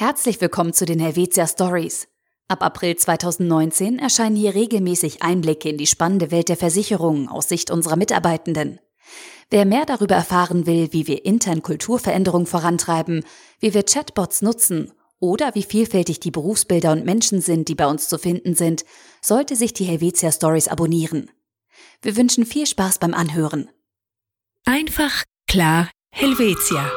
Herzlich willkommen zu den Helvetia Stories. Ab April 2019 erscheinen hier regelmäßig Einblicke in die spannende Welt der Versicherungen aus Sicht unserer Mitarbeitenden. Wer mehr darüber erfahren will, wie wir intern Kulturveränderungen vorantreiben, wie wir Chatbots nutzen oder wie vielfältig die Berufsbilder und Menschen sind, die bei uns zu finden sind, sollte sich die Helvetia Stories abonnieren. Wir wünschen viel Spaß beim Anhören. Einfach, klar, Helvetia.